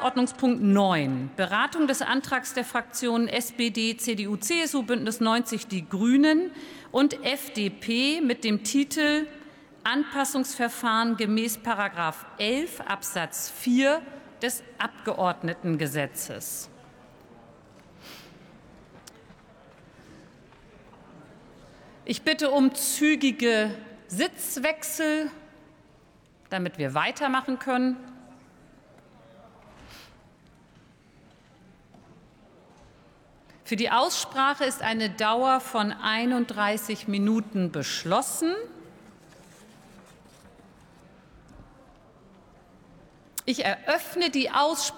Ordnungspunkt 9. Beratung des Antrags der Fraktionen SPD, CDU, CSU, Bündnis 90, Die Grünen und FDP mit dem Titel Anpassungsverfahren gemäß 11 Absatz 4 des Abgeordnetengesetzes. Ich bitte um zügige Sitzwechsel, damit wir weitermachen können. Für die Aussprache ist eine Dauer von 31 Minuten beschlossen. Ich eröffne die Aussprache.